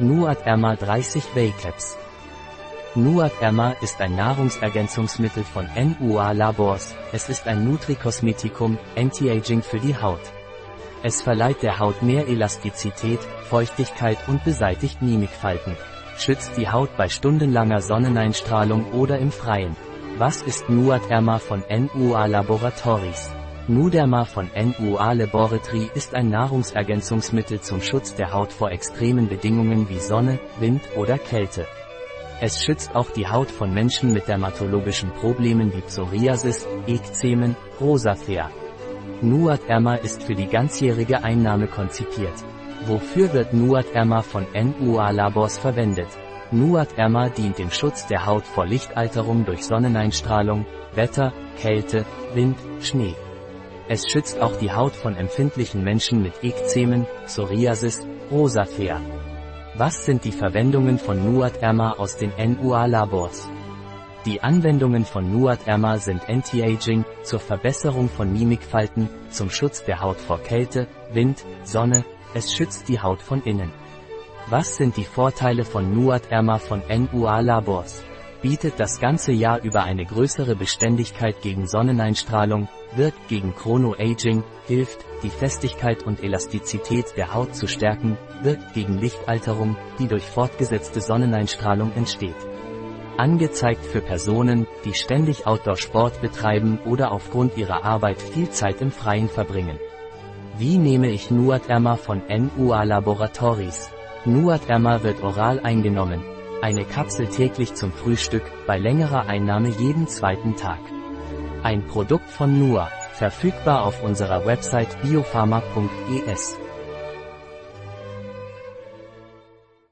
Nuat Erma 30 Baycaps. Nuat Erma ist ein Nahrungsergänzungsmittel von NUA Labors. Es ist ein Nutrikosmetikum, Anti-Aging für die Haut. Es verleiht der Haut mehr Elastizität, Feuchtigkeit und beseitigt Mimikfalten. Schützt die Haut bei stundenlanger Sonneneinstrahlung oder im Freien. Was ist Nuat Erma von NUA Laboratories? Nuderma von NUA Laboratory ist ein Nahrungsergänzungsmittel zum Schutz der Haut vor extremen Bedingungen wie Sonne, Wind oder Kälte. Es schützt auch die Haut von Menschen mit dermatologischen Problemen wie Psoriasis, Ekzemen, Rosacea. Nuat Erma ist für die ganzjährige Einnahme konzipiert. Wofür wird Nuat Erma von NUA Labors verwendet? Nuat Erma dient dem Schutz der Haut vor Lichtalterung durch Sonneneinstrahlung, Wetter, Kälte, Wind, Schnee. Es schützt auch die Haut von empfindlichen Menschen mit Ekzemen, Psoriasis, Rosacea. Was sind die Verwendungen von Nuat Erma aus den NUA-Labors? Die Anwendungen von Nuat Erma sind Anti-Aging, zur Verbesserung von Mimikfalten, zum Schutz der Haut vor Kälte, Wind, Sonne, es schützt die Haut von innen. Was sind die Vorteile von Nuat Erma von NUA Labors? Bietet das ganze Jahr über eine größere Beständigkeit gegen Sonneneinstrahlung, wirkt gegen Chrono-Aging, hilft, die Festigkeit und Elastizität der Haut zu stärken, wirkt gegen Lichtalterung, die durch fortgesetzte Sonneneinstrahlung entsteht. Angezeigt für Personen, die ständig Outdoor-Sport betreiben oder aufgrund ihrer Arbeit viel Zeit im Freien verbringen. Wie nehme ich Nuat Erma von NUA Laboratories? Nuat Erma wird oral eingenommen, eine Kapsel täglich zum Frühstück, bei längerer Einnahme jeden zweiten Tag. Ein Produkt von NUA, verfügbar auf unserer Website biopharma.es.